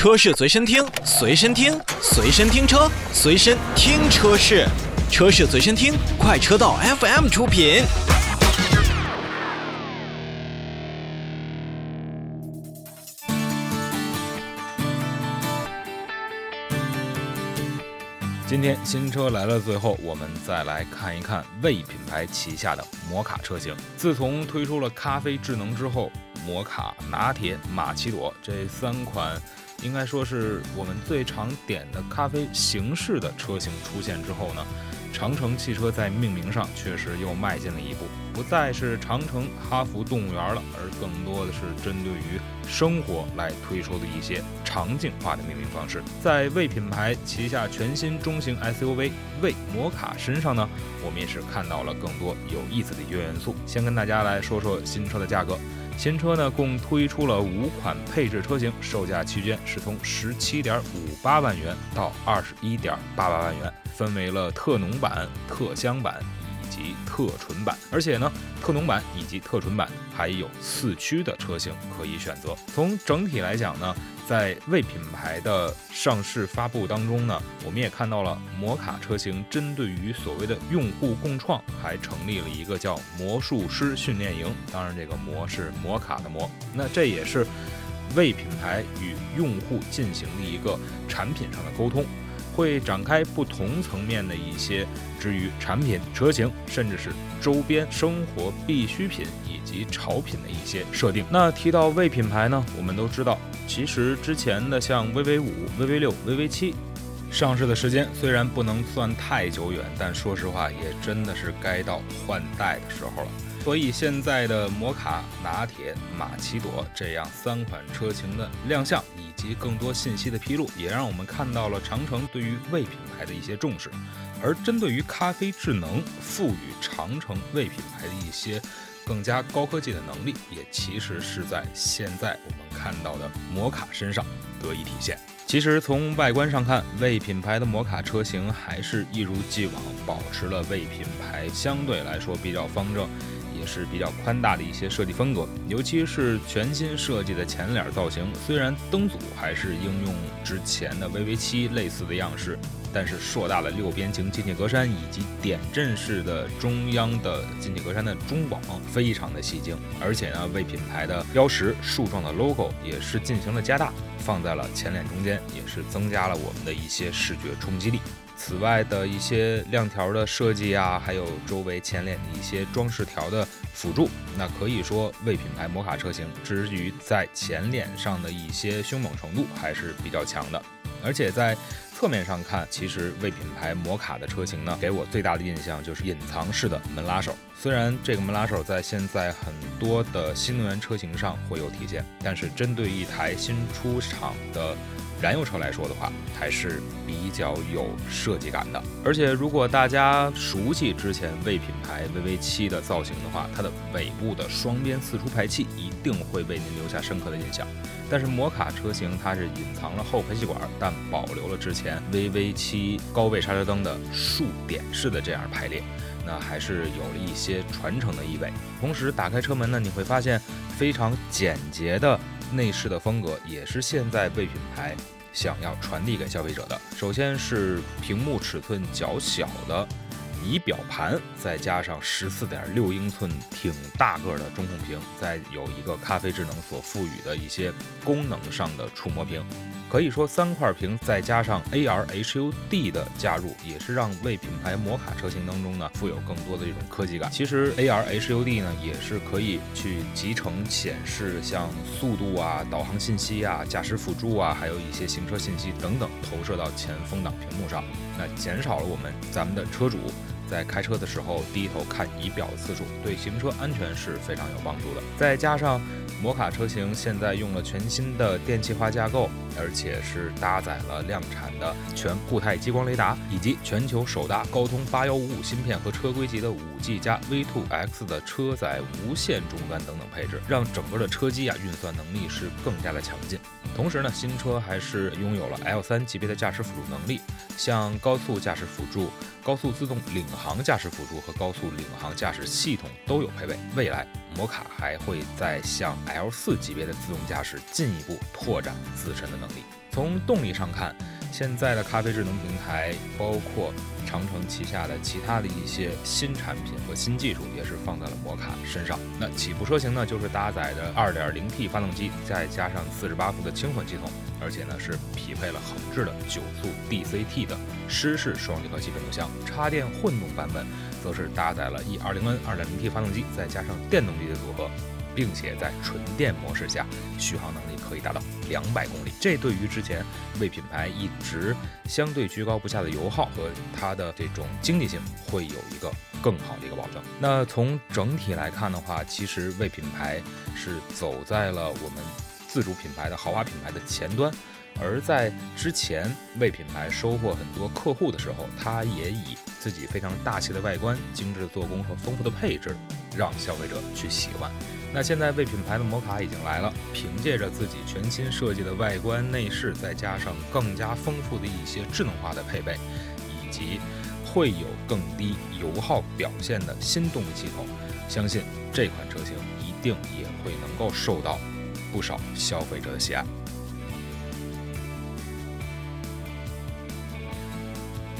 车市随身听，随身听，随身听车，随身听车市，车市随身听，快车道 FM 出品。今天新车来了，最后我们再来看一看魏品牌旗下的摩卡车型。自从推出了咖啡智能之后，摩卡、拿铁、玛奇朵这三款。应该说是我们最常点的咖啡形式的车型出现之后呢，长城汽车在命名上确实又迈进了一步，不再是长城哈弗动物园了，而更多的是针对于生活来推出的一些场景化的命名方式。在魏品牌旗下全新中型 SUV 魏摩卡身上呢，我们也是看到了更多有意思的一些元素。先跟大家来说说新车的价格。新车呢，共推出了五款配置车型，售价区间是从十七点五八万元到二十一点八八万元，分为了特浓版、特香版。及特纯版，而且呢，特浓版以及特纯版还有四驱的车型可以选择。从整体来讲呢，在魏品牌的上市发布当中呢，我们也看到了摩卡车型针对于所谓的用户共创，还成立了一个叫魔术师训练营。当然，这个魔是摩卡的魔，那这也是魏品牌与用户进行的一个产品上的沟通。会展开不同层面的一些，至于产品、车型，甚至是周边生活必需品以及潮品的一些设定。那提到魏品牌呢，我们都知道，其实之前的像 VV 五、VV 六、VV 七上市的时间虽然不能算太久远，但说实话，也真的是该到换代的时候了。所以现在的摩卡、拿铁、玛奇朵这样三款车型的亮相，以及更多信息的披露，也让我们看到了长城对于魏品牌的一些重视。而针对于咖啡智能，赋予长城魏品牌的一些更加高科技的能力，也其实是在现在我们看到的摩卡身上得以体现。其实从外观上看，魏品牌的摩卡车型还是一如既往保持了魏品牌相对来说比较方正。也是比较宽大的一些设计风格，尤其是全新设计的前脸造型。虽然灯组还是应用之前的 VV7 类似的样式，但是硕大的六边形进气格栅以及点阵式的中央的进气格栅的中网非常的吸睛。而且呢，为品牌的标识树状的 logo 也是进行了加大，放在了前脸中间，也是增加了我们的一些视觉冲击力。此外的一些亮条的设计啊，还有周围前脸的一些装饰条的辅助，那可以说为品牌摩卡车型至于在前脸上的一些凶猛程度还是比较强的。而且在侧面上看，其实为品牌摩卡的车型呢，给我最大的印象就是隐藏式的门拉手。虽然这个门拉手在现在很多的新能源车型上会有体现，但是针对一台新出厂的。燃油车来说的话，还是比较有设计感的。而且，如果大家熟悉之前魏品牌 VV7 的造型的话，它的尾部的双边四出排气一定会为您留下深刻的印象。但是摩卡车型它是隐藏了后排气管，但保留了之前 VV7 高位刹车灯的竖点式的这样排列，那还是有了一些传承的意味。同时，打开车门呢，你会发现非常简洁的。内饰的风格也是现在被品牌想要传递给消费者的。首先是屏幕尺寸较小的。仪表盘再加上十四点六英寸挺大个的中控屏，再有一个咖啡智能所赋予的一些功能上的触摸屏，可以说三块屏再加上 AR HUD 的加入，也是让为品牌摩卡车型当中呢富有更多的这种科技感。其实 AR HUD 呢也是可以去集成显示像速度啊、导航信息啊、驾驶辅助啊，还有一些行车信息等等投射到前风挡屏幕上，那减少了我们咱们的车主。在开车的时候低头看仪表的次数，对行车安全是非常有帮助的。再加上摩卡车型现在用了全新的电气化架构，而且是搭载了量产的全固态激光雷达，以及全球首大高通八幺五五芯片和车规级的五 G 加 V2X 的车载无线终端等等配置，让整个的车机啊运算能力是更加的强劲。同时呢，新车还是拥有了 L3 级别的驾驶辅助能力，像高速驾驶辅助、高速自动领航驾驶辅助和高速领航驾驶系统都有配备。未来，摩卡还会再向 L4 级别的自动驾驶进一步拓展自身的能力。从动力上看，现在的咖啡智能平台包括长城旗下的其他的一些新产品和新技术，也是放在了摩卡身上。那起步车型呢，就是搭载着 2.0T 发动机，再加上48伏的轻混系统，而且呢是匹配了横置的九速 DCT 的湿式双离合器变速箱。插电混动版本则是搭载了 E20N 2.0T 发动机，再加上电动力的组合。并且在纯电模式下，续航能力可以达到两百公里。这对于之前为品牌一直相对居高不下的油耗和它的这种经济性，会有一个更好的一个保证。那从整体来看的话，其实为品牌是走在了我们自主品牌的豪华品牌的前端。而在之前为品牌收获很多客户的时候，它也以自己非常大气的外观、精致的做工和丰富的配置，让消费者去喜欢。那现在为品牌的摩卡已经来了，凭借着自己全新设计的外观内饰，再加上更加丰富的一些智能化的配备，以及会有更低油耗表现的新动力系统，相信这款车型一定也会能够受到不少消费者的喜爱。